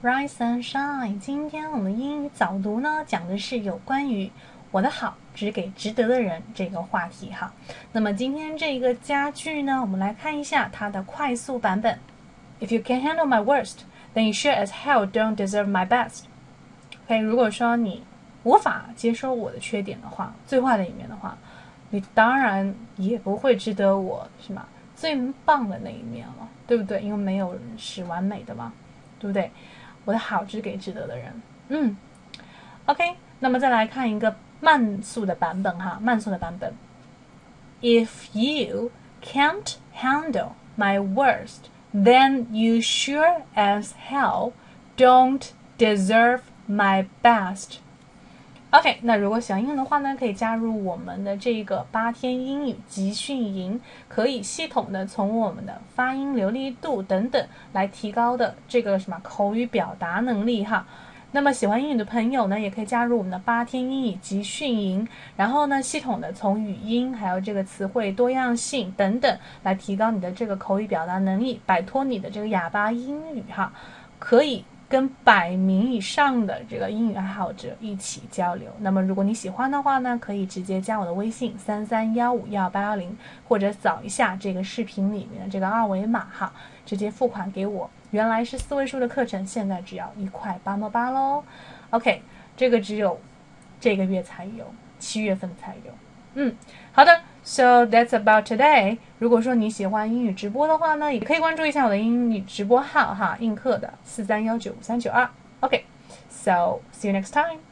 Rise and shine。今天我们英语早读呢，讲的是有关于我的好只给值得的人这个话题哈。那么今天这个家句呢，我们来看一下它的快速版本。If you can handle my worst, then you sure as hell don't deserve my best. OK，如果说你无法接受我的缺点的话，最坏的一面的话，你当然也不会值得我是吗？最棒的那一面了，对不对？因为没有人是完美的嘛，对不对？我的好只给值得的人。嗯，OK，那么再来看一个慢速的版本哈，慢速的版本。If you can't handle my worst, then you sure as hell don't deserve my best. OK，那如果喜欢英语的话呢，可以加入我们的这个八天英语集训营，可以系统的从我们的发音流利度等等来提高的这个什么口语表达能力哈。那么喜欢英语的朋友呢，也可以加入我们的八天英语集训营，然后呢，系统的从语音还有这个词汇多样性等等来提高你的这个口语表达能力，摆脱你的这个哑巴英语哈，可以。跟百名以上的这个英语爱好者一起交流。那么，如果你喜欢的话呢，可以直接加我的微信三三幺五幺八幺零，或者扫一下这个视频里面的这个二维码哈，直接付款给我。原来是四位数的课程，现在只要一块八毛八喽。OK，这个只有这个月才有，七月份才有。嗯，好的。So that's about today。如果说你喜欢英语直播的话呢，也可以关注一下我的英语直播号哈，映客的四三幺九五三九二。OK，so see you next time。